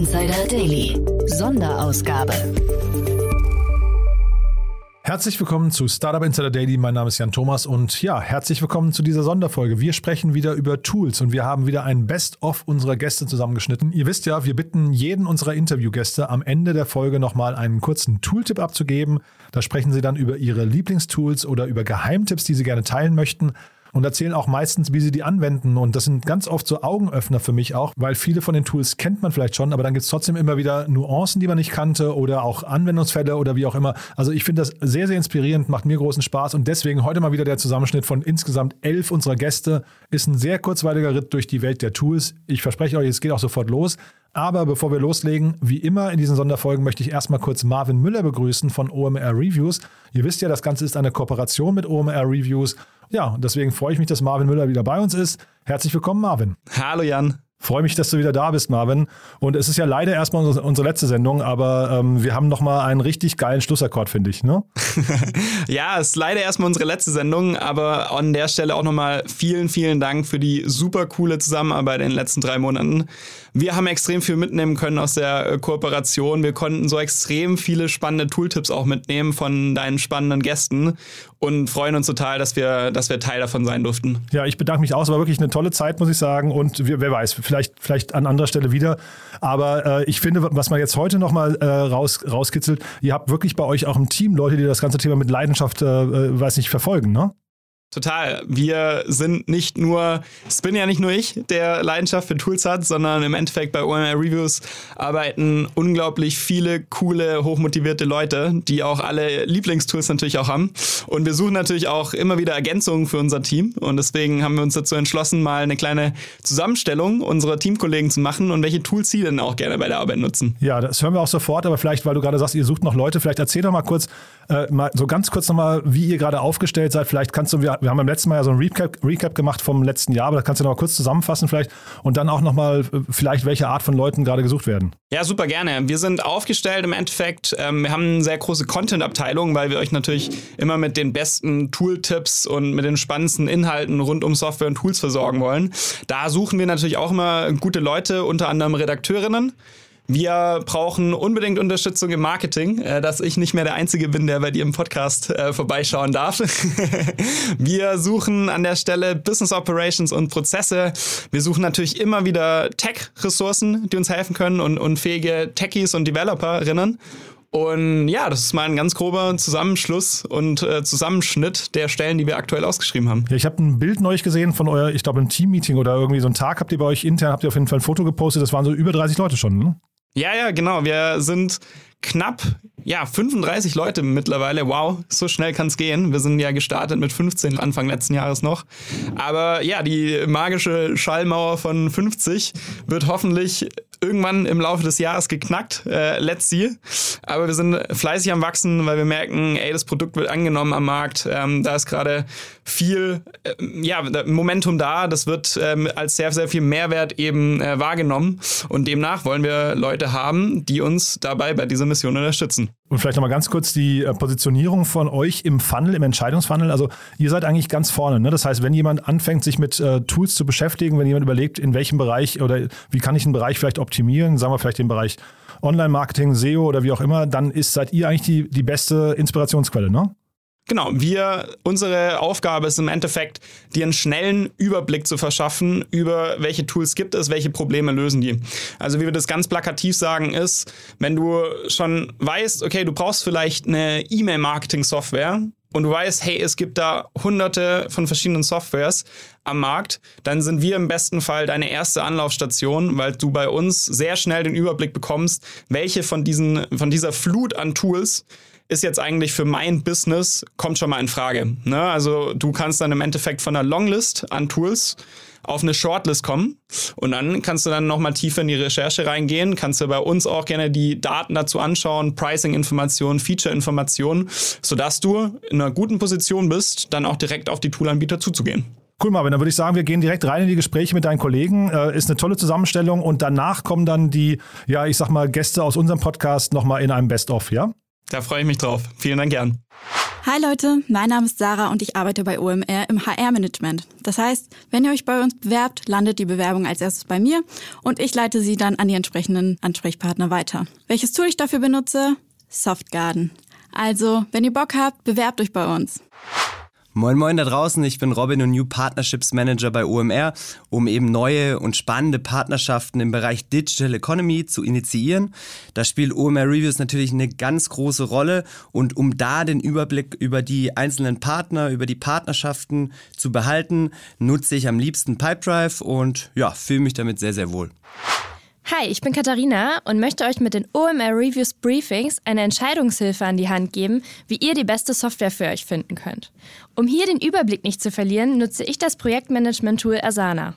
Insider Daily. Sonderausgabe. Herzlich willkommen zu Startup Insider Daily. Mein Name ist Jan Thomas und ja, herzlich willkommen zu dieser Sonderfolge. Wir sprechen wieder über Tools und wir haben wieder ein Best-of unserer Gäste zusammengeschnitten. Ihr wisst ja, wir bitten jeden unserer Interviewgäste am Ende der Folge nochmal einen kurzen Tooltip abzugeben. Da sprechen sie dann über ihre Lieblingstools oder über Geheimtipps, die sie gerne teilen möchten und erzählen auch meistens, wie sie die anwenden. Und das sind ganz oft so Augenöffner für mich auch, weil viele von den Tools kennt man vielleicht schon, aber dann gibt es trotzdem immer wieder Nuancen, die man nicht kannte oder auch Anwendungsfälle oder wie auch immer. Also ich finde das sehr, sehr inspirierend, macht mir großen Spaß und deswegen heute mal wieder der Zusammenschnitt von insgesamt elf unserer Gäste. Ist ein sehr kurzweiliger Ritt durch die Welt der Tools. Ich verspreche euch, es geht auch sofort los. Aber bevor wir loslegen, wie immer in diesen Sonderfolgen möchte ich erstmal kurz Marvin Müller begrüßen von OMR Reviews. Ihr wisst ja, das Ganze ist eine Kooperation mit OMR Reviews. Ja, deswegen freue ich mich, dass Marvin Müller wieder bei uns ist. Herzlich willkommen, Marvin. Hallo Jan. Freue mich, dass du wieder da bist, Marvin. Und es ist ja leider erstmal unsere, unsere letzte Sendung, aber ähm, wir haben nochmal einen richtig geilen Schlussakkord, finde ich, ne? ja, es ist leider erstmal unsere letzte Sendung, aber an der Stelle auch nochmal vielen, vielen Dank für die super coole Zusammenarbeit in den letzten drei Monaten. Wir haben extrem viel mitnehmen können aus der äh, Kooperation. Wir konnten so extrem viele spannende Tooltips auch mitnehmen von deinen spannenden Gästen und freuen uns total, dass wir, dass wir Teil davon sein durften. Ja, ich bedanke mich auch. Es war wirklich eine tolle Zeit, muss ich sagen. Und wer weiß, vielleicht, vielleicht an anderer Stelle wieder. Aber äh, ich finde, was man jetzt heute nochmal äh, raus, rauskitzelt, ihr habt wirklich bei euch auch im Team Leute, die das ganze Thema mit Leidenschaft, äh, äh weiß nicht, verfolgen, ne? Total. Wir sind nicht nur, es bin ja nicht nur ich, der Leidenschaft für Tools hat, sondern im Endeffekt bei OMR Reviews arbeiten unglaublich viele coole, hochmotivierte Leute, die auch alle Lieblingstools natürlich auch haben. Und wir suchen natürlich auch immer wieder Ergänzungen für unser Team. Und deswegen haben wir uns dazu entschlossen, mal eine kleine Zusammenstellung unserer Teamkollegen zu machen und welche Tools sie denn auch gerne bei der Arbeit nutzen. Ja, das hören wir auch sofort, aber vielleicht, weil du gerade sagst, ihr sucht noch Leute, vielleicht erzähl doch mal kurz, äh, mal so ganz kurz nochmal, wie ihr gerade aufgestellt seid. Vielleicht kannst du, wir, wir haben beim letzten Mal ja so ein Recap, Recap gemacht vom letzten Jahr, aber da kannst du noch mal kurz zusammenfassen vielleicht und dann auch nochmal äh, vielleicht, welche Art von Leuten gerade gesucht werden. Ja, super gerne. Wir sind aufgestellt im Endeffekt. Ähm, wir haben eine sehr große Content-Abteilung, weil wir euch natürlich immer mit den besten Tool-Tipps und mit den spannendsten Inhalten rund um Software und Tools versorgen wollen. Da suchen wir natürlich auch immer gute Leute, unter anderem Redakteurinnen. Wir brauchen unbedingt Unterstützung im Marketing, äh, dass ich nicht mehr der Einzige bin, der bei dir im Podcast äh, vorbeischauen darf. wir suchen an der Stelle Business Operations und Prozesse. Wir suchen natürlich immer wieder Tech-Ressourcen, die uns helfen können und, und fähige Techies und Developerinnen. Und ja, das ist mal ein ganz grober Zusammenschluss und äh, Zusammenschnitt der Stellen, die wir aktuell ausgeschrieben haben. Ja, ich habe ein Bild neulich gesehen von euer, ich glaube, ein Team-Meeting oder irgendwie so einen Tag habt ihr bei euch intern, habt ihr auf jeden Fall ein Foto gepostet. Das waren so über 30 Leute schon, ne? Ja, ja, genau. Wir sind knapp, ja, 35 Leute mittlerweile. Wow, so schnell kann es gehen. Wir sind ja gestartet mit 15 Anfang letzten Jahres noch. Aber ja, die magische Schallmauer von 50 wird hoffentlich irgendwann im Laufe des Jahres geknackt. Äh, let's see. Aber wir sind fleißig am Wachsen, weil wir merken, ey, das Produkt wird angenommen am Markt. Ähm, da ist gerade viel äh, ja, Momentum da. Das wird ähm, als sehr, sehr viel Mehrwert eben äh, wahrgenommen. Und demnach wollen wir Leute haben, die uns dabei bei dieser Mission unterstützen. Und vielleicht nochmal ganz kurz die äh, Positionierung von euch im Funnel, im Entscheidungsfunnel. Also ihr seid eigentlich ganz vorne. Ne? Das heißt, wenn jemand anfängt, sich mit äh, Tools zu beschäftigen, wenn jemand überlegt, in welchem Bereich oder wie kann ich einen Bereich vielleicht optimieren, sagen wir vielleicht den Bereich Online-Marketing, SEO oder wie auch immer, dann ist, seid ihr eigentlich die, die beste Inspirationsquelle, ne? Genau, wir, unsere Aufgabe ist im Endeffekt, dir einen schnellen Überblick zu verschaffen über welche Tools gibt es, welche Probleme lösen die. Also wie wir das ganz plakativ sagen ist, wenn du schon weißt, okay, du brauchst vielleicht eine E-Mail-Marketing-Software und du weißt, hey, es gibt da hunderte von verschiedenen Softwares am Markt, dann sind wir im besten Fall deine erste Anlaufstation, weil du bei uns sehr schnell den Überblick bekommst, welche von diesen, von dieser Flut an Tools ist jetzt eigentlich für mein Business, kommt schon mal in Frage. Ne? Also du kannst dann im Endeffekt von einer Longlist an Tools auf eine Shortlist kommen und dann kannst du dann nochmal tiefer in die Recherche reingehen, kannst du bei uns auch gerne die Daten dazu anschauen, Pricing-Informationen, Feature-Informationen, sodass du in einer guten Position bist, dann auch direkt auf die Toolanbieter zuzugehen. Cool, Marvin. Dann würde ich sagen, wir gehen direkt rein in die Gespräche mit deinen Kollegen. Äh, ist eine tolle Zusammenstellung und danach kommen dann die, ja, ich sag mal, Gäste aus unserem Podcast nochmal in einem Best-of, ja? Da freue ich mich drauf. Vielen Dank, gern. Hi Leute, mein Name ist Sarah und ich arbeite bei OMR im HR-Management. Das heißt, wenn ihr euch bei uns bewerbt, landet die Bewerbung als erstes bei mir und ich leite sie dann an die entsprechenden Ansprechpartner weiter. Welches Tool ich dafür benutze? Softgarden. Also, wenn ihr Bock habt, bewerbt euch bei uns. Moin Moin da draußen, ich bin Robin und New Partnerships Manager bei OMR, um eben neue und spannende Partnerschaften im Bereich Digital Economy zu initiieren. Da spielt OMR Reviews natürlich eine ganz große Rolle und um da den Überblick über die einzelnen Partner, über die Partnerschaften zu behalten, nutze ich am liebsten Pipedrive und ja, fühle mich damit sehr, sehr wohl. Hi, ich bin Katharina und möchte euch mit den OMR Reviews Briefings eine Entscheidungshilfe an die Hand geben, wie ihr die beste Software für euch finden könnt. Um hier den Überblick nicht zu verlieren, nutze ich das Projektmanagement-Tool Asana.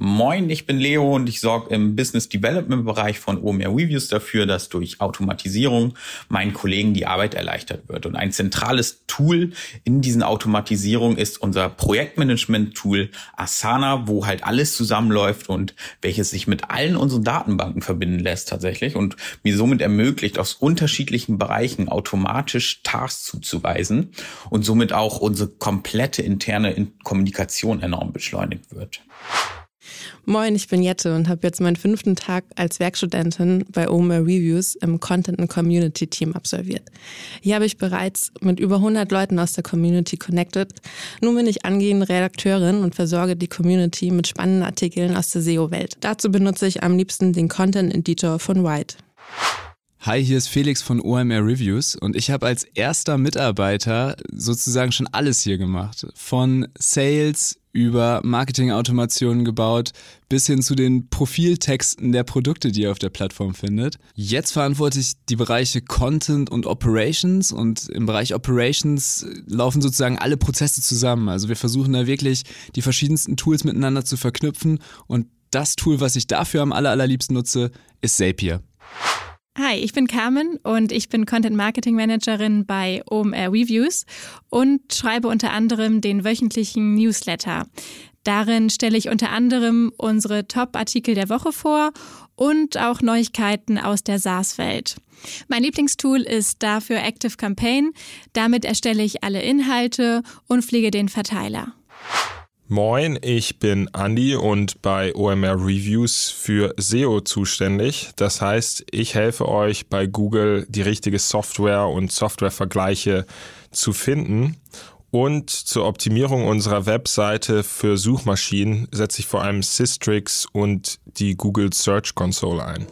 Moin, ich bin Leo und ich sorge im Business Development Bereich von OMR Reviews dafür, dass durch Automatisierung meinen Kollegen die Arbeit erleichtert wird. Und ein zentrales Tool in diesen Automatisierungen ist unser Projektmanagement-Tool Asana, wo halt alles zusammenläuft und welches sich mit allen unseren Datenbanken verbinden lässt tatsächlich und mir somit ermöglicht, aus unterschiedlichen Bereichen automatisch Tasks zuzuweisen und somit auch unsere komplette interne Kommunikation enorm beschleunigt wird. Moin, ich bin Jette und habe jetzt meinen fünften Tag als Werkstudentin bei OMA Reviews im Content and Community Team absolviert. Hier habe ich bereits mit über 100 Leuten aus der Community connected. Nun bin ich angehende Redakteurin und versorge die Community mit spannenden Artikeln aus der SEO-Welt. Dazu benutze ich am liebsten den Content Editor von White. Hi, hier ist Felix von OMR Reviews und ich habe als erster Mitarbeiter sozusagen schon alles hier gemacht. Von Sales über Marketing-Automationen gebaut, bis hin zu den Profiltexten der Produkte, die ihr auf der Plattform findet. Jetzt verantworte ich die Bereiche Content und Operations und im Bereich Operations laufen sozusagen alle Prozesse zusammen. Also wir versuchen da wirklich die verschiedensten Tools miteinander zu verknüpfen und das Tool, was ich dafür am allerliebsten nutze, ist Zapier. Hi, ich bin Carmen und ich bin Content Marketing Managerin bei OMR Reviews und schreibe unter anderem den wöchentlichen Newsletter. Darin stelle ich unter anderem unsere Top-Artikel der Woche vor und auch Neuigkeiten aus der SaaS-Welt. Mein Lieblingstool ist dafür Active Campaign. Damit erstelle ich alle Inhalte und pflege den Verteiler. Moin, ich bin Andy und bei OMR Reviews für SEO zuständig. Das heißt, ich helfe euch bei Google die richtige Software und Softwarevergleiche zu finden. Und zur Optimierung unserer Webseite für Suchmaschinen setze ich vor allem Systrix und die Google Search Console ein.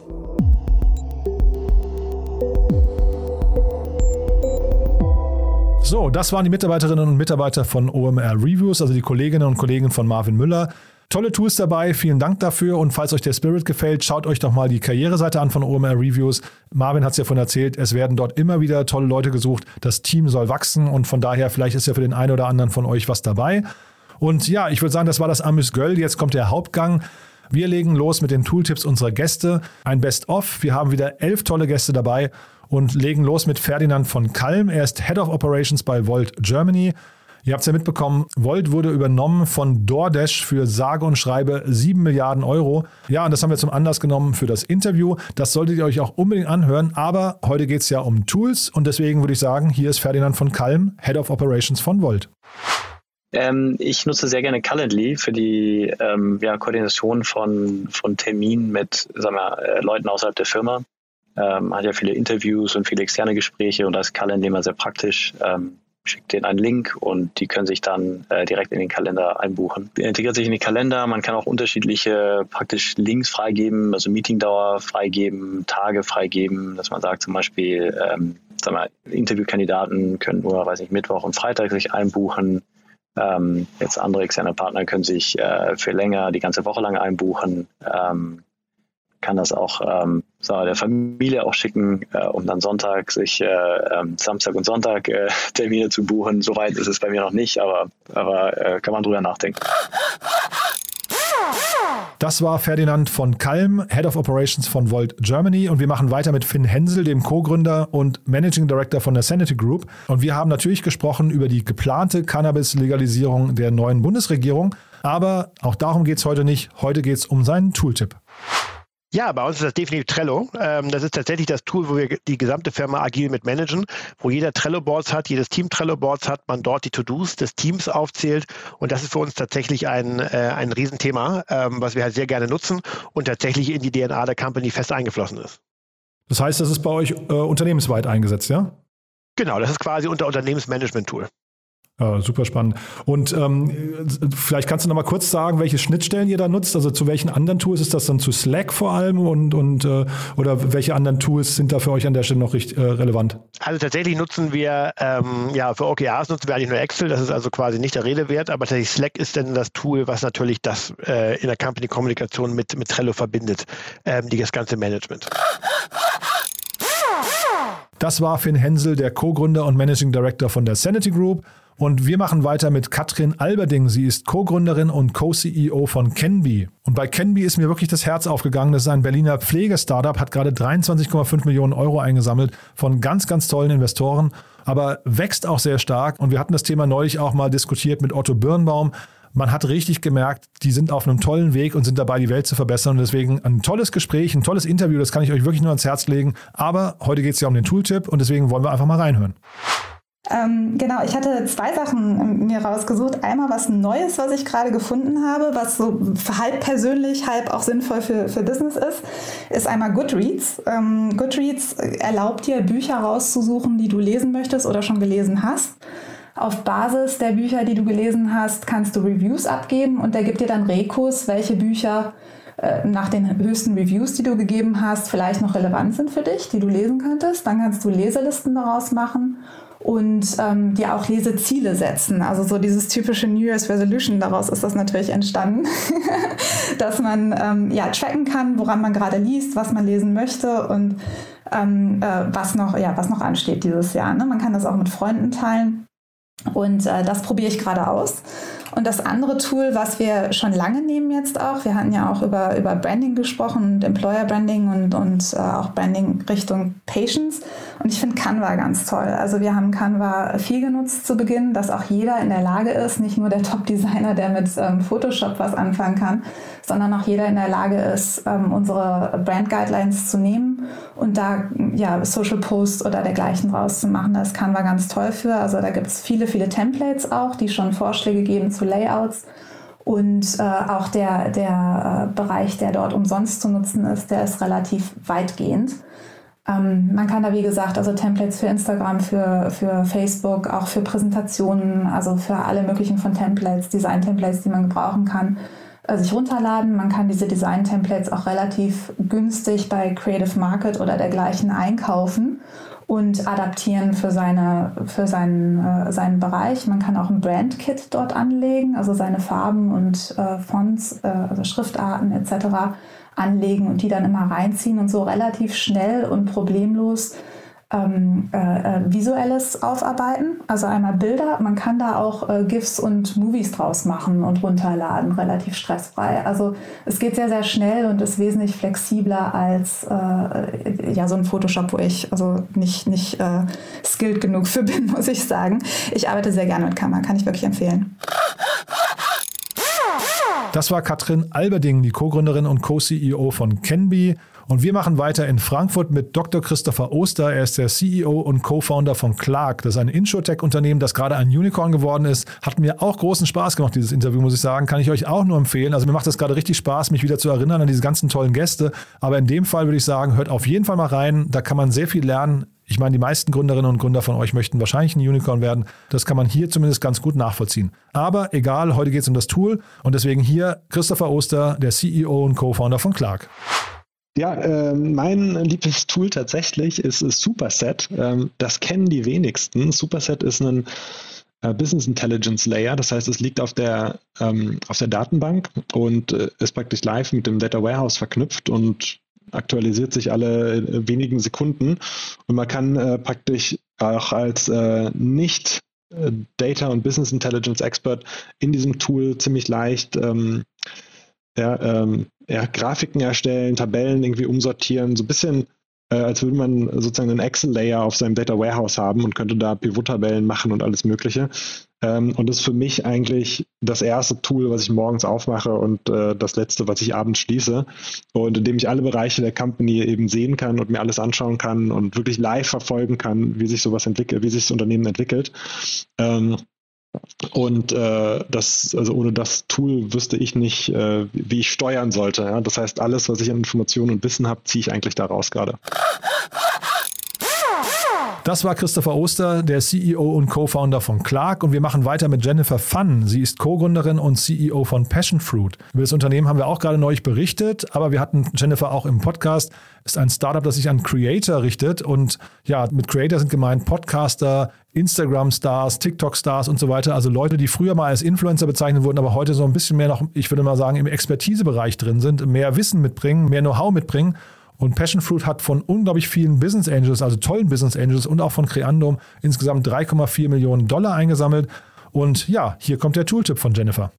So, das waren die Mitarbeiterinnen und Mitarbeiter von OMR Reviews, also die Kolleginnen und Kollegen von Marvin Müller. Tolle Tools dabei, vielen Dank dafür und falls euch der Spirit gefällt, schaut euch doch mal die Karriereseite an von OMR Reviews. Marvin hat es ja von erzählt, es werden dort immer wieder tolle Leute gesucht, das Team soll wachsen und von daher vielleicht ist ja für den einen oder anderen von euch was dabei. Und ja, ich würde sagen, das war das Amüs Göll, jetzt kommt der Hauptgang. Wir legen los mit den Tooltips unserer Gäste. Ein Best-of. Wir haben wieder elf tolle Gäste dabei und legen los mit Ferdinand von Kalm. Er ist Head of Operations bei Volt Germany. Ihr habt es ja mitbekommen, Volt wurde übernommen von DoorDash für sage und schreibe 7 Milliarden Euro. Ja, und das haben wir zum Anlass genommen für das Interview. Das solltet ihr euch auch unbedingt anhören. Aber heute geht es ja um Tools und deswegen würde ich sagen, hier ist Ferdinand von Kalm, Head of Operations von Volt. Ähm, ich nutze sehr gerne Calendly für die ähm, ja, Koordination von, von Terminen mit sagen wir, äh, Leuten außerhalb der Firma ähm, hat ja viele Interviews und viele externe Gespräche und da ist Calendly immer sehr praktisch. Ähm, schickt denen einen Link und die können sich dann äh, direkt in den Kalender einbuchen. Integriert sich in den Kalender, man kann auch unterschiedliche praktisch Links freigeben, also Meetingdauer freigeben, Tage freigeben, dass man sagt zum Beispiel, ähm, sag mal, Interviewkandidaten können nur, weiß nicht, Mittwoch und Freitag sich einbuchen. Ähm, jetzt andere externe Partner können sich äh, für länger, die ganze Woche lang einbuchen. Ähm, kann das auch ähm, so, der Familie auch schicken, äh, um dann Sonntag sich äh, ähm, Samstag und Sonntag äh, Termine zu buchen. Soweit ist es bei mir noch nicht, aber, aber äh, kann man drüber nachdenken. Das war Ferdinand von Kalm, Head of Operations von Volt Germany. Und wir machen weiter mit Finn Hensel, dem Co-Gründer und Managing Director von der Sanity Group. Und wir haben natürlich gesprochen über die geplante Cannabis-Legalisierung der neuen Bundesregierung. Aber auch darum geht es heute nicht. Heute geht es um seinen Tooltip. Ja, bei uns ist das definitiv Trello. Ähm, das ist tatsächlich das Tool, wo wir die gesamte Firma agil mit managen, wo jeder Trello-Boards hat, jedes Team Trello-Boards hat, man dort die To-Dos des Teams aufzählt. Und das ist für uns tatsächlich ein, äh, ein Riesenthema, ähm, was wir halt sehr gerne nutzen und tatsächlich in die DNA der Company fest eingeflossen ist. Das heißt, das ist bei euch äh, unternehmensweit eingesetzt, ja? Genau, das ist quasi unser Unternehmensmanagement-Tool. Ja, super spannend. Und ähm, vielleicht kannst du noch mal kurz sagen, welche Schnittstellen ihr da nutzt. Also zu welchen anderen Tools ist das dann zu Slack vor allem und, und äh, oder welche anderen Tools sind da für euch an der Stelle noch richtig, äh, relevant? Also tatsächlich nutzen wir ähm, ja für OKRs nutzen wir eigentlich nur Excel. Das ist also quasi nicht der Rede wert. Aber tatsächlich Slack ist dann das Tool, was natürlich das äh, in der Company-Kommunikation mit mit Trello verbindet, ähm, die das ganze Management. Das war Finn Hensel, der Co-Gründer und Managing Director von der Sanity Group. Und wir machen weiter mit Katrin Alberding. Sie ist Co-Gründerin und Co-CEO von Kenby. Und bei Kenby ist mir wirklich das Herz aufgegangen. Das ist ein Berliner Pflegestartup, hat gerade 23,5 Millionen Euro eingesammelt von ganz, ganz tollen Investoren, aber wächst auch sehr stark. Und wir hatten das Thema neulich auch mal diskutiert mit Otto Birnbaum. Man hat richtig gemerkt, die sind auf einem tollen Weg und sind dabei, die Welt zu verbessern. Und deswegen ein tolles Gespräch, ein tolles Interview, das kann ich euch wirklich nur ans Herz legen. Aber heute geht es ja um den Tooltip und deswegen wollen wir einfach mal reinhören. Ähm, genau, ich hatte zwei Sachen mir rausgesucht. Einmal was Neues, was ich gerade gefunden habe, was so halb persönlich, halb auch sinnvoll für, für Business ist, ist einmal Goodreads. Ähm, Goodreads erlaubt dir, Bücher rauszusuchen, die du lesen möchtest oder schon gelesen hast. Auf Basis der Bücher, die du gelesen hast, kannst du Reviews abgeben und der gibt dir dann Rekurs, welche Bücher äh, nach den höchsten Reviews, die du gegeben hast, vielleicht noch relevant sind für dich, die du lesen könntest. Dann kannst du Leselisten daraus machen und ähm, dir auch Leseziele setzen. Also so dieses typische New Year's Resolution, daraus ist das natürlich entstanden, dass man ähm, ja tracken kann, woran man gerade liest, was man lesen möchte und ähm, äh, was, noch, ja, was noch ansteht dieses Jahr. Ne? Man kann das auch mit Freunden teilen. Und äh, das probiere ich gerade aus. Und das andere Tool, was wir schon lange nehmen jetzt auch, wir hatten ja auch über, über Branding gesprochen und Employer Branding und, und äh, auch Branding Richtung Patients. Und ich finde Canva ganz toll. Also wir haben Canva viel genutzt zu Beginn, dass auch jeder in der Lage ist, nicht nur der Top-Designer, der mit ähm, Photoshop was anfangen kann, sondern auch jeder in der Lage ist, ähm, unsere Brand Guidelines zu nehmen und da ja, Social Posts oder dergleichen draus zu machen. Das kann man ganz toll für. Also da gibt es viele, viele Templates auch, die schon Vorschläge geben zu Layouts. Und äh, auch der, der äh, Bereich, der dort umsonst zu nutzen ist, der ist relativ weitgehend. Ähm, man kann da, wie gesagt, also Templates für Instagram, für, für Facebook, auch für Präsentationen, also für alle möglichen von Templates, Design-Templates, die man gebrauchen kann, sich runterladen. Man kann diese Design-Templates auch relativ günstig bei Creative Market oder dergleichen einkaufen und adaptieren für, seine, für seinen, äh, seinen Bereich. Man kann auch ein Brand-Kit dort anlegen, also seine Farben und äh, Fonts, äh, also Schriftarten etc. anlegen und die dann immer reinziehen und so relativ schnell und problemlos ähm, äh, äh, visuelles aufarbeiten, also einmal Bilder. Man kann da auch äh, GIFs und Movies draus machen und runterladen, relativ stressfrei. Also es geht sehr, sehr schnell und ist wesentlich flexibler als äh, ja, so ein Photoshop, wo ich also nicht, nicht äh, skilled genug für bin, muss ich sagen. Ich arbeite sehr gerne mit Kamera, kann ich wirklich empfehlen. Das war Katrin Alberding, die Co-Gründerin und Co-CEO von Kenby. Und wir machen weiter in Frankfurt mit Dr. Christopher Oster. Er ist der CEO und Co-Founder von Clark. Das ist ein Insurtech-Unternehmen, das gerade ein Unicorn geworden ist. Hat mir auch großen Spaß gemacht, dieses Interview, muss ich sagen. Kann ich euch auch nur empfehlen. Also mir macht das gerade richtig Spaß, mich wieder zu erinnern an diese ganzen tollen Gäste. Aber in dem Fall würde ich sagen, hört auf jeden Fall mal rein. Da kann man sehr viel lernen. Ich meine, die meisten Gründerinnen und Gründer von euch möchten wahrscheinlich ein Unicorn werden. Das kann man hier zumindest ganz gut nachvollziehen. Aber egal, heute geht es um das Tool und deswegen hier Christopher Oster, der CEO und Co-Founder von Clark. Ja, äh, mein liebstes Tool tatsächlich ist, ist Superset. Ähm, das kennen die wenigsten. Superset ist ein äh, Business Intelligence Layer, das heißt, es liegt auf der, ähm, auf der Datenbank und äh, ist praktisch live mit dem Data Warehouse verknüpft und aktualisiert sich alle äh, wenigen Sekunden. Und man kann äh, praktisch auch als nicht Data und Business Intelligence Expert in diesem Tool ziemlich leicht ähm, ja, ähm, ja, Grafiken erstellen, Tabellen irgendwie umsortieren, so ein bisschen äh, als würde man sozusagen einen Excel-Layer auf seinem Data Warehouse haben und könnte da Pivot-Tabellen machen und alles Mögliche. Ähm, und das ist für mich eigentlich das erste Tool, was ich morgens aufmache und äh, das letzte, was ich abends schließe. Und indem ich alle Bereiche der Company eben sehen kann und mir alles anschauen kann und wirklich live verfolgen kann, wie sich sowas entwickelt, wie sich das Unternehmen entwickelt. Ähm, und äh, das, also ohne das Tool wüsste ich nicht, äh, wie ich steuern sollte. Ja? Das heißt, alles, was ich an Informationen und Wissen habe, ziehe ich eigentlich daraus gerade. Das war Christopher Oster, der CEO und Co-Founder von Clark. Und wir machen weiter mit Jennifer Fun. Sie ist Co-Gründerin und CEO von Passion Fruit. Über das Unternehmen haben wir auch gerade neulich berichtet, aber wir hatten Jennifer auch im Podcast. Ist ein Startup, das sich an Creator richtet. Und ja, mit Creator sind gemeint Podcaster, Instagram-Stars, TikTok-Stars und so weiter. Also Leute, die früher mal als Influencer bezeichnet wurden, aber heute so ein bisschen mehr noch, ich würde mal sagen, im Expertisebereich drin sind, mehr Wissen mitbringen, mehr Know-how mitbringen und Passion Fruit hat von unglaublich vielen Business Angels, also tollen Business Angels und auch von Creandum insgesamt 3,4 Millionen Dollar eingesammelt. Und ja, hier kommt der Tooltip von Jennifer.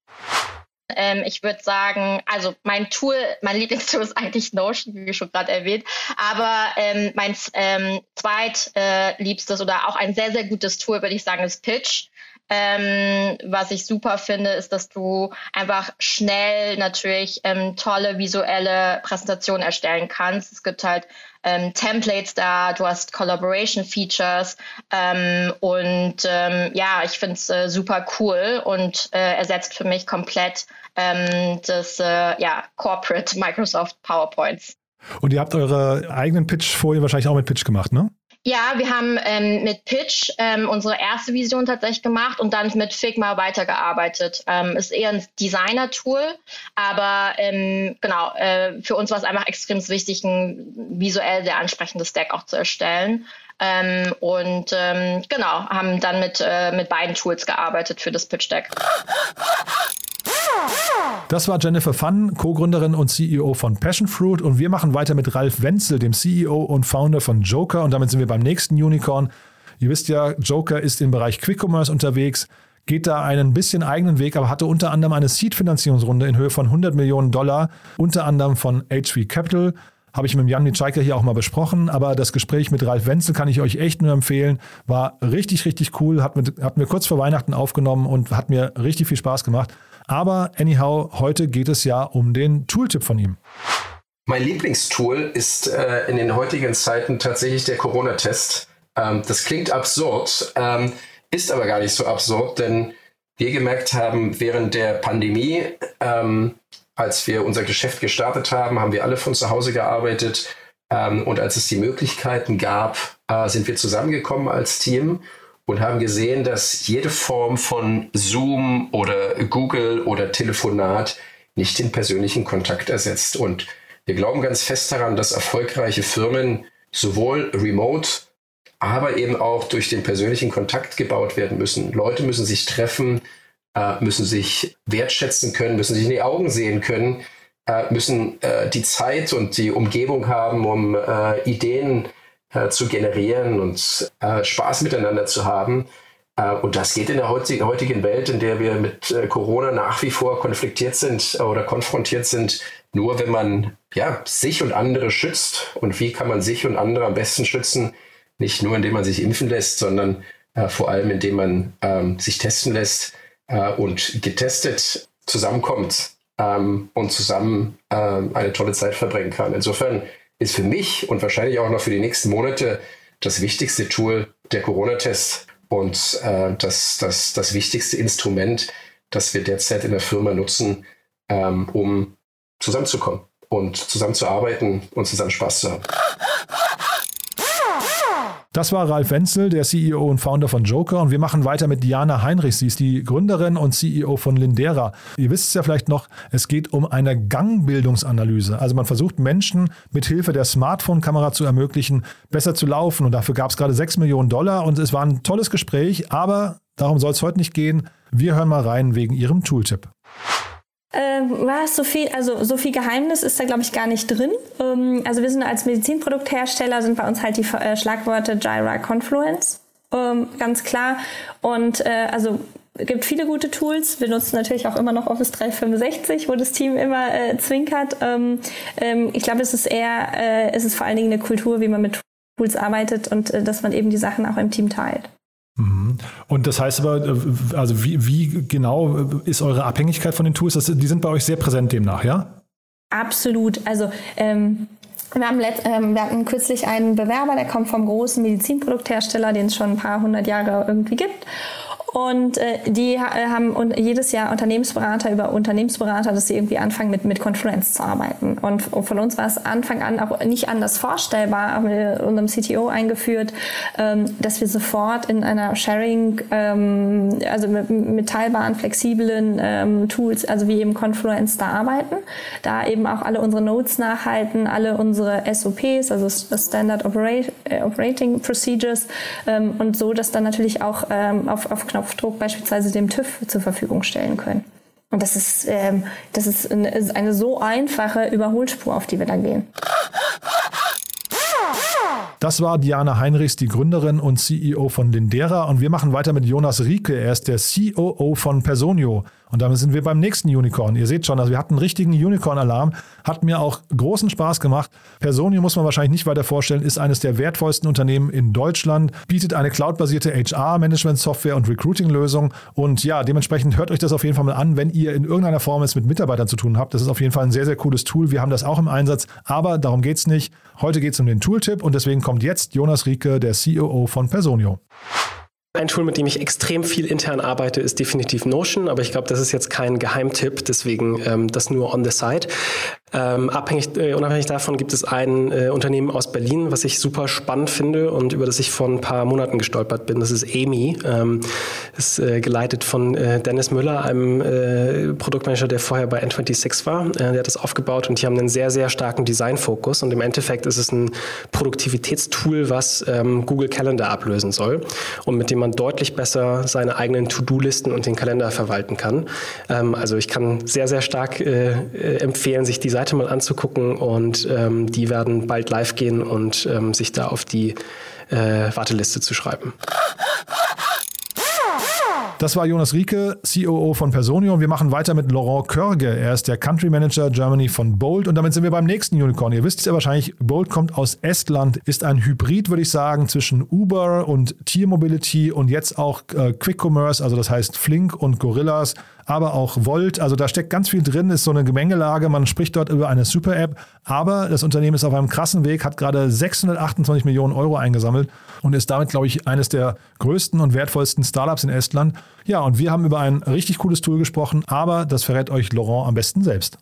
Ähm, ich würde sagen, also mein Tool, mein Lieblingstool ist eigentlich Notion, wie schon gerade erwähnt. Aber ähm, mein ähm, zweitliebstes äh, oder auch ein sehr, sehr gutes Tool, würde ich sagen, ist Pitch. Ähm, was ich super finde, ist, dass du einfach schnell natürlich ähm, tolle visuelle Präsentationen erstellen kannst. Es gibt halt ähm, Templates da, du hast Collaboration Features ähm, und ähm, ja, ich finde es äh, super cool und äh, ersetzt für mich komplett ähm, das äh, ja, Corporate Microsoft PowerPoints. Und ihr habt eure eigenen Pitch-Folien wahrscheinlich auch mit Pitch gemacht, ne? Ja, wir haben ähm, mit Pitch ähm, unsere erste Vision tatsächlich gemacht und dann mit Figma weitergearbeitet. Ähm, ist eher ein Designer-Tool, aber ähm, genau, äh, für uns war es einfach extrem wichtig, ein visuell sehr ansprechendes Deck auch zu erstellen. Ähm, und ähm, genau, haben dann mit, äh, mit beiden Tools gearbeitet für das Pitch Deck. Das war Jennifer Fun, Co-Gründerin und CEO von Passion Fruit. Und wir machen weiter mit Ralf Wenzel, dem CEO und Founder von Joker. Und damit sind wir beim nächsten Unicorn. Ihr wisst ja, Joker ist im Bereich Quick Commerce unterwegs, geht da einen bisschen eigenen Weg, aber hatte unter anderem eine Seed-Finanzierungsrunde in Höhe von 100 Millionen Dollar, unter anderem von HV Capital. Habe ich mit Jan Nitschaiker hier auch mal besprochen, aber das Gespräch mit Ralf Wenzel kann ich euch echt nur empfehlen. War richtig, richtig cool, hat, mit, hat mir kurz vor Weihnachten aufgenommen und hat mir richtig viel Spaß gemacht. Aber anyhow, heute geht es ja um den Tooltip von ihm. Mein Lieblingstool ist äh, in den heutigen Zeiten tatsächlich der Corona-Test. Ähm, das klingt absurd, ähm, ist aber gar nicht so absurd, denn wir gemerkt haben, während der Pandemie, ähm, als wir unser Geschäft gestartet haben, haben wir alle von zu Hause gearbeitet. Ähm, und als es die Möglichkeiten gab, äh, sind wir zusammengekommen als Team und haben gesehen, dass jede Form von Zoom oder Google oder Telefonat nicht den persönlichen Kontakt ersetzt. Und wir glauben ganz fest daran, dass erfolgreiche Firmen sowohl remote, aber eben auch durch den persönlichen Kontakt gebaut werden müssen. Leute müssen sich treffen, äh, müssen sich wertschätzen können, müssen sich in die Augen sehen können, äh, müssen äh, die Zeit und die Umgebung haben, um Ideen äh, zu generieren und äh, Spaß miteinander zu haben. Äh, und das geht in der heutigen Welt, in der wir mit äh, Corona nach wie vor konfliktiert sind oder konfrontiert sind, nur wenn man ja, sich und andere schützt. Und wie kann man sich und andere am besten schützen? Nicht nur, indem man sich impfen lässt, sondern äh, vor allem, indem man ähm, sich testen lässt äh, und getestet zusammenkommt ähm, und zusammen ähm, eine tolle Zeit verbringen kann. Insofern ist für mich und wahrscheinlich auch noch für die nächsten Monate das wichtigste Tool der Corona-Test und äh, das, das, das wichtigste Instrument, das wir derzeit in der Firma nutzen, ähm, um zusammenzukommen und zusammenzuarbeiten und zusammen Spaß zu haben. Das war Ralf Wenzel, der CEO und Founder von Joker. Und wir machen weiter mit Diana Heinrich. Sie ist die Gründerin und CEO von Lindera. Ihr wisst es ja vielleicht noch, es geht um eine Gangbildungsanalyse. Also man versucht Menschen mit Hilfe der Smartphone-Kamera zu ermöglichen, besser zu laufen. Und dafür gab es gerade 6 Millionen Dollar. Und es war ein tolles Gespräch, aber darum soll es heute nicht gehen. Wir hören mal rein wegen ihrem Tooltip. Ähm, was so viel, also so viel Geheimnis ist da glaube ich gar nicht drin. Ähm, also wir sind als Medizinprodukthersteller sind bei uns halt die äh, Schlagworte Gyra Confluence, ähm, ganz klar. Und äh, also gibt viele gute Tools. Wir nutzen natürlich auch immer noch Office 365, wo das Team immer äh, zwinkert. Ähm, ähm, ich glaube, es ist eher, äh, es ist vor allen Dingen eine Kultur, wie man mit Tools arbeitet und äh, dass man eben die Sachen auch im Team teilt. Mhm. Und das heißt aber, äh, also wie, wie genau ist eure Abhängigkeit von den Tools? Das, die sind bei euch sehr präsent demnach, ja? Absolut. Also ähm, wir, haben let, ähm, wir hatten kürzlich einen Bewerber, der kommt vom großen Medizinprodukthersteller, den es schon ein paar hundert Jahre irgendwie gibt. Und äh, die äh, haben und jedes Jahr Unternehmensberater über Unternehmensberater, dass sie irgendwie anfangen mit, mit Confluence zu arbeiten. Und von uns war es Anfang an auch nicht anders vorstellbar, haben wir unserem CTO eingeführt, ähm, dass wir sofort in einer Sharing, ähm, also mit, mit teilbaren, flexiblen ähm, Tools, also wie eben Confluence da arbeiten, da eben auch alle unsere Notes nachhalten, alle unsere SOPs, also Standard Operate, äh, Operating Procedures ähm, und so, dass dann natürlich auch ähm, auf, auf Knopf Knopfdruck beispielsweise dem TÜV zur Verfügung stellen können. Und das ist, ähm, das ist eine, eine so einfache Überholspur, auf die wir da gehen. Das war Diana Heinrichs, die Gründerin und CEO von Lindera. Und wir machen weiter mit Jonas Rieke. Er ist der COO von Personio. Und damit sind wir beim nächsten Unicorn. Ihr seht schon, also wir hatten einen richtigen Unicorn-Alarm. Hat mir auch großen Spaß gemacht. Personio muss man wahrscheinlich nicht weiter vorstellen, ist eines der wertvollsten Unternehmen in Deutschland, bietet eine cloudbasierte HR-Management-Software und Recruiting-Lösung. Und ja, dementsprechend hört euch das auf jeden Fall mal an, wenn ihr in irgendeiner Form es mit Mitarbeitern zu tun habt. Das ist auf jeden Fall ein sehr, sehr cooles Tool. Wir haben das auch im Einsatz, aber darum geht es nicht. Heute geht es um den Tooltip und deswegen kommt jetzt Jonas Rieke, der COO von Personio. Ein Tool, mit dem ich extrem viel intern arbeite, ist definitiv Notion, aber ich glaube, das ist jetzt kein Geheimtipp, deswegen ähm, das nur on the side. Ähm, abhängig, äh, unabhängig davon gibt es ein äh, Unternehmen aus Berlin, was ich super spannend finde und über das ich vor ein paar Monaten gestolpert bin. Das ist EMI. Ähm, ist äh, geleitet von äh, Dennis Müller, einem äh, Produktmanager, der vorher bei N26 war. Äh, der hat das aufgebaut und die haben einen sehr, sehr starken Designfokus. Und im Endeffekt ist es ein Produktivitätstool, was ähm, Google Calendar ablösen soll und mit dem man deutlich besser seine eigenen To-Do-Listen und den Kalender verwalten kann. Ähm, also ich kann sehr, sehr stark empfehlen, sich diese Seite mal anzugucken und ähm, die werden bald live gehen und ähm, sich da auf die äh, Warteliste zu schreiben. Das war Jonas Rieke, COO von Personio. Wir machen weiter mit Laurent Körge. Er ist der Country Manager Germany von Bolt. Und damit sind wir beim nächsten Unicorn. Ihr wisst es ja wahrscheinlich, Bolt kommt aus Estland, ist ein Hybrid, würde ich sagen, zwischen Uber und Tier Mobility und jetzt auch äh, Quick Commerce, also das heißt Flink und Gorillas aber auch Volt. Also da steckt ganz viel drin, ist so eine Gemengelage. Man spricht dort über eine Super-App, aber das Unternehmen ist auf einem krassen Weg, hat gerade 628 Millionen Euro eingesammelt und ist damit, glaube ich, eines der größten und wertvollsten Startups in Estland. Ja, und wir haben über ein richtig cooles Tool gesprochen, aber das verrät euch Laurent am besten selbst.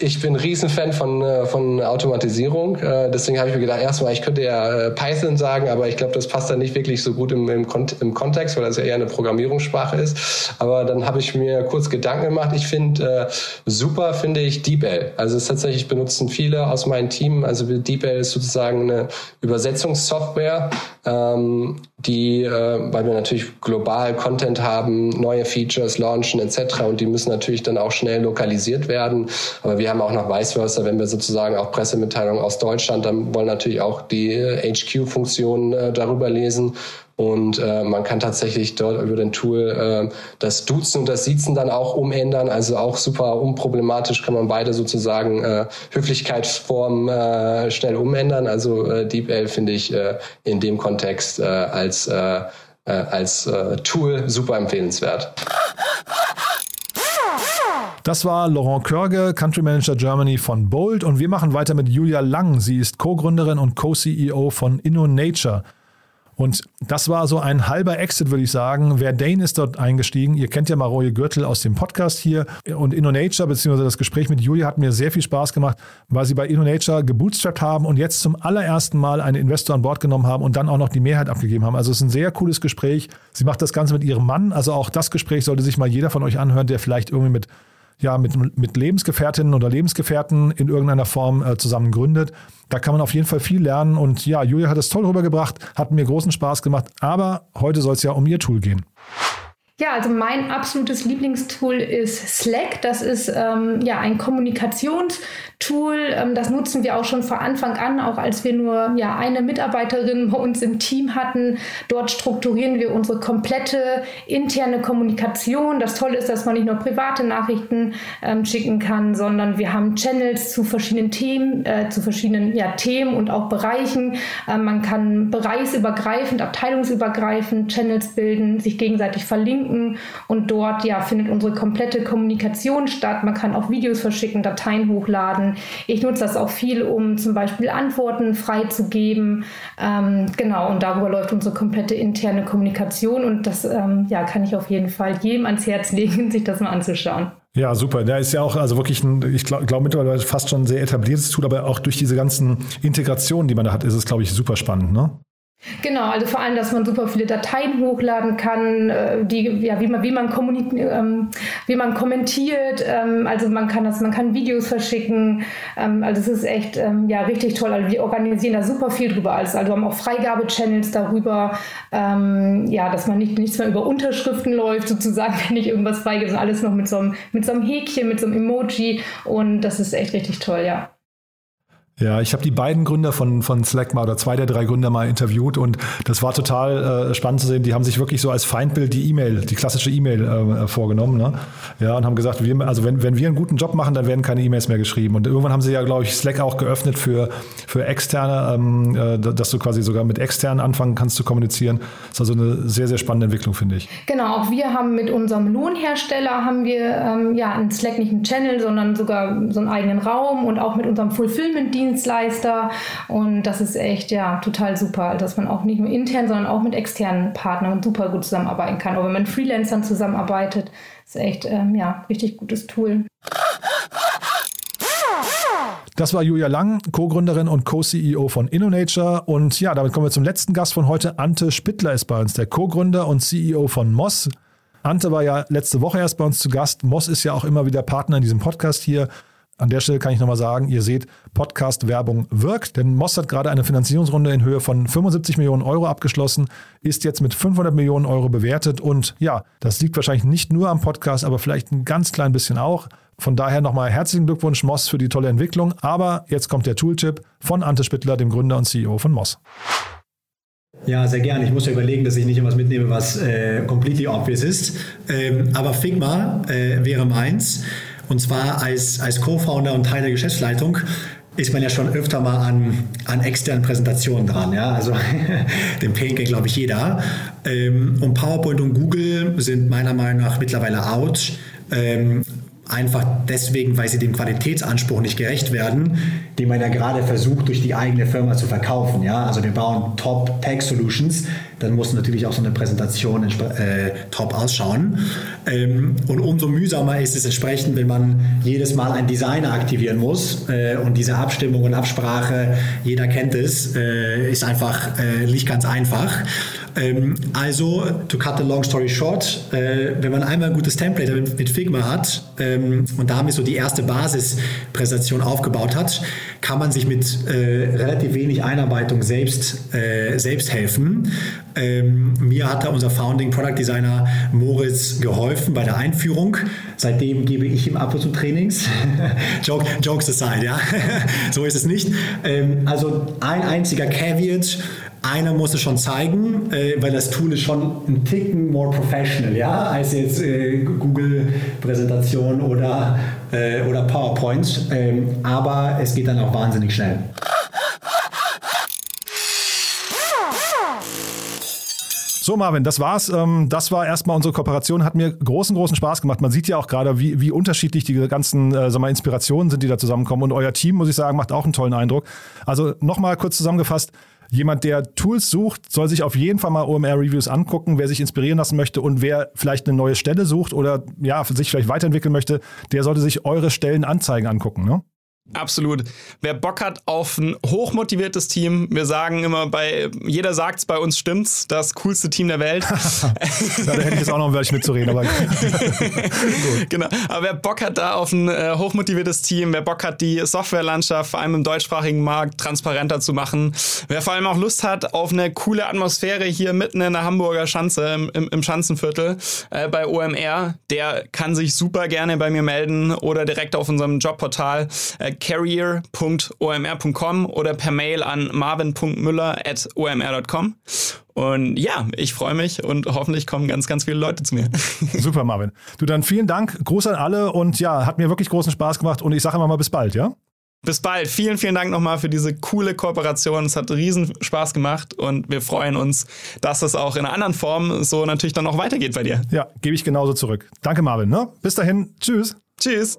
Ich bin Riesenfan von, äh, von Automatisierung. Äh, deswegen habe ich mir gedacht, erstmal, ich könnte ja äh, Python sagen, aber ich glaube, das passt dann nicht wirklich so gut im, im, im Kontext, weil das ja eher eine Programmierungssprache ist. Aber dann habe ich mir kurz Gedanken gemacht. Ich finde super, finde ich DeepL. Also es tatsächlich benutzen viele aus meinem Team. Also DeepL ist sozusagen eine Übersetzungssoftware, ähm, die, weil wir natürlich global Content haben, neue Features launchen etc. Und die müssen natürlich dann auch schnell lokalisiert werden. Aber wir wir haben auch noch vice versa, wenn wir sozusagen auch Pressemitteilungen aus Deutschland, dann wollen natürlich auch die HQ-Funktionen äh, darüber lesen. Und äh, man kann tatsächlich dort über den Tool äh, das Duzen und das Siezen dann auch umändern. Also auch super unproblematisch kann man beide sozusagen äh, Höflichkeitsformen äh, schnell umändern. Also äh, DeepL finde ich äh, in dem Kontext äh, als, äh, äh, als äh, Tool super empfehlenswert. Das war Laurent Körge, Country Manager Germany von Bold und wir machen weiter mit Julia Lang. Sie ist Co-Gründerin und Co-CEO von InnoNature. Und das war so ein halber Exit, würde ich sagen. Verdane ist dort eingestiegen. Ihr kennt ja Maroje Gürtel aus dem Podcast hier. Und InnoNature, beziehungsweise das Gespräch mit Julia hat mir sehr viel Spaß gemacht, weil sie bei InnoNature gebootstrapped haben und jetzt zum allerersten Mal einen Investor an Bord genommen haben und dann auch noch die Mehrheit abgegeben haben. Also es ist ein sehr cooles Gespräch. Sie macht das Ganze mit ihrem Mann. Also auch das Gespräch sollte sich mal jeder von euch anhören, der vielleicht irgendwie mit ja, mit, mit Lebensgefährtinnen oder Lebensgefährten in irgendeiner Form äh, zusammen gründet. Da kann man auf jeden Fall viel lernen. Und ja, Julia hat es toll rübergebracht, hat mir großen Spaß gemacht. Aber heute soll es ja um ihr Tool gehen. Ja, also mein absolutes Lieblingstool ist Slack. Das ist ähm, ja ein Kommunikationstool. Ähm, das nutzen wir auch schon von Anfang an, auch als wir nur ja eine Mitarbeiterin bei uns im Team hatten. Dort strukturieren wir unsere komplette interne Kommunikation. Das Tolle ist, dass man nicht nur private Nachrichten ähm, schicken kann, sondern wir haben Channels zu verschiedenen Themen, äh, zu verschiedenen ja, Themen und auch Bereichen. Äh, man kann bereichsübergreifend, abteilungsübergreifend Channels bilden, sich gegenseitig verlinken verlinken und dort ja findet unsere komplette Kommunikation statt. Man kann auch Videos verschicken, Dateien hochladen. Ich nutze das auch viel, um zum Beispiel Antworten freizugeben. Ähm, genau, und darüber läuft unsere komplette interne Kommunikation und das ähm, ja, kann ich auf jeden Fall jedem ans Herz legen, sich das mal anzuschauen. Ja, super. Der ist ja auch also wirklich ein, ich glaube glaub mittlerweile fast schon ein sehr etabliertes Tool, aber auch durch diese ganzen Integrationen, die man da hat, ist es, glaube ich, super spannend, ne? Genau, also vor allem, dass man super viele Dateien hochladen kann, äh, die, ja, wie man, wie man, ähm, wie man kommentiert, ähm, also man kann das, man kann Videos verschicken, ähm, also es ist echt, ähm, ja, richtig toll. Also wir organisieren da super viel drüber alles. Also haben auch Freigabe-Channels darüber, ähm, ja, dass man nicht, nichts mehr über Unterschriften läuft, sozusagen, wenn ich irgendwas freigebe, sondern alles noch mit so einem, mit so einem Häkchen, mit so einem Emoji und das ist echt richtig toll, ja. Ja, ich habe die beiden Gründer von, von Slack mal oder zwei der drei Gründer mal interviewt und das war total äh, spannend zu sehen. Die haben sich wirklich so als Feindbild die E-Mail, die klassische E-Mail äh, vorgenommen. Ne? Ja, und haben gesagt, wir, also wenn, wenn wir einen guten Job machen, dann werden keine E-Mails mehr geschrieben. Und irgendwann haben sie ja, glaube ich, Slack auch geöffnet für, für Externe, ähm, äh, dass du quasi sogar mit Externen anfangen kannst zu kommunizieren. Das ist also eine sehr, sehr spannende Entwicklung, finde ich. Genau, auch wir haben mit unserem Lohnhersteller haben wir ähm, ja in Slack nicht einen Channel, sondern sogar so einen eigenen Raum und auch mit unserem Fulfillment-Dienst Dienstleister. Und das ist echt ja total super, dass man auch nicht nur intern, sondern auch mit externen Partnern super gut zusammenarbeiten kann. Aber wenn man mit Freelancern zusammenarbeitet, ist echt ähm, ja richtig gutes Tool. Das war Julia Lang, Co-Gründerin und Co-CEO von InnoNature. Und ja, damit kommen wir zum letzten Gast von heute. Ante Spittler ist bei uns, der Co-Gründer und CEO von Moss. Ante war ja letzte Woche erst bei uns zu Gast. Moss ist ja auch immer wieder Partner in diesem Podcast hier. An der Stelle kann ich nochmal sagen, ihr seht, Podcast-Werbung wirkt, denn Moss hat gerade eine Finanzierungsrunde in Höhe von 75 Millionen Euro abgeschlossen, ist jetzt mit 500 Millionen Euro bewertet und ja, das liegt wahrscheinlich nicht nur am Podcast, aber vielleicht ein ganz klein bisschen auch. Von daher nochmal herzlichen Glückwunsch, Moss, für die tolle Entwicklung. Aber jetzt kommt der Tooltip von Ante Spittler, dem Gründer und CEO von Moss. Ja, sehr gerne. Ich muss ja überlegen, dass ich nicht etwas mitnehme, was äh, completely obvious ist. Ähm, aber Figma äh, wäre meins. Und zwar als, als Co-Founder und Teil der Geschäftsleitung ist man ja schon öfter mal an, an externen Präsentationen dran. Ja? Also den Pain kennt, glaube ich, jeder. Ähm, und PowerPoint und Google sind meiner Meinung nach mittlerweile out. Einfach deswegen, weil sie dem Qualitätsanspruch nicht gerecht werden, den man ja gerade versucht, durch die eigene Firma zu verkaufen. Ja? Also wir bauen Top-Tech-Solutions, dann muss natürlich auch so eine Präsentation äh, top ausschauen. Ähm, und umso mühsamer ist es entsprechend, wenn man jedes Mal einen Designer aktivieren muss äh, und diese Abstimmung und Absprache, jeder kennt es, äh, ist einfach äh, nicht ganz einfach. Ähm, also, to cut the long story short, äh, wenn man einmal ein gutes Template mit, mit Figma hat ähm, und damit so die erste Basispräsentation aufgebaut hat, kann man sich mit äh, relativ wenig Einarbeitung selbst, äh, selbst helfen. Ähm, mir hat da unser Founding Product Designer Moritz geholfen bei der Einführung. Seitdem gebe ich ihm ab und zu Trainings. Joke, jokes aside, ja. so ist es nicht. Ähm, also ein einziger Caveat einer muss es schon zeigen, äh, weil das Tool ist schon ein Ticken more professional, ja, als jetzt äh, Google-Präsentation oder, äh, oder PowerPoint. Ähm, aber es geht dann auch wahnsinnig schnell. So, Marvin, das war's. Ähm, das war erstmal unsere Kooperation. Hat mir großen, großen Spaß gemacht. Man sieht ja auch gerade, wie, wie unterschiedlich die ganzen äh, mal, Inspirationen sind, die da zusammenkommen. Und euer Team, muss ich sagen, macht auch einen tollen Eindruck. Also nochmal kurz zusammengefasst. Jemand, der Tools sucht, soll sich auf jeden Fall mal OMR-Reviews angucken. Wer sich inspirieren lassen möchte und wer vielleicht eine neue Stelle sucht oder ja, sich vielleicht weiterentwickeln möchte, der sollte sich eure Stellenanzeigen angucken. Ne? Absolut. Wer Bock hat auf ein hochmotiviertes Team, wir sagen immer bei, jeder sagt es, bei uns stimmt's, das coolste Team der Welt. da hätte ich jetzt auch noch ein Wörtchen mitzureden, aber. genau. Aber wer Bock hat da auf ein äh, hochmotiviertes Team, wer Bock hat, die Softwarelandschaft vor allem im deutschsprachigen Markt transparenter zu machen, wer vor allem auch Lust hat auf eine coole Atmosphäre hier mitten in der Hamburger Schanze, im, im, im Schanzenviertel äh, bei OMR, der kann sich super gerne bei mir melden oder direkt auf unserem Jobportal. Äh, carrier.omr.com oder per Mail an marvin.müller.omr.com. Und ja, ich freue mich und hoffentlich kommen ganz, ganz viele Leute zu mir. Super, Marvin. Du dann vielen Dank, Gruß an alle und ja, hat mir wirklich großen Spaß gemacht und ich sage immer mal bis bald, ja? Bis bald. Vielen, vielen Dank nochmal für diese coole Kooperation. Es hat riesen Spaß gemacht und wir freuen uns, dass es auch in einer anderen Form so natürlich dann noch weitergeht bei dir. Ja, gebe ich genauso zurück. Danke, Marvin. Ne? Bis dahin. Tschüss. Tschüss.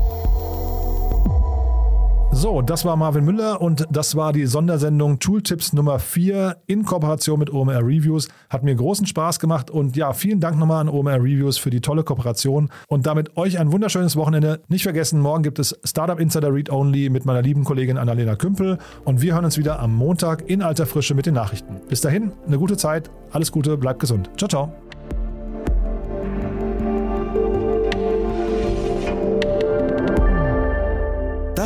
So, das war Marvin Müller und das war die Sondersendung Tooltips Nummer 4 in Kooperation mit OMR Reviews. Hat mir großen Spaß gemacht und ja, vielen Dank nochmal an OMR Reviews für die tolle Kooperation und damit euch ein wunderschönes Wochenende. Nicht vergessen, morgen gibt es Startup Insider Read Only mit meiner lieben Kollegin Annalena Kümpel und wir hören uns wieder am Montag in alter Frische mit den Nachrichten. Bis dahin, eine gute Zeit, alles Gute, bleibt gesund. Ciao, ciao.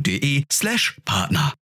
www.startupinsider.de slash Partner.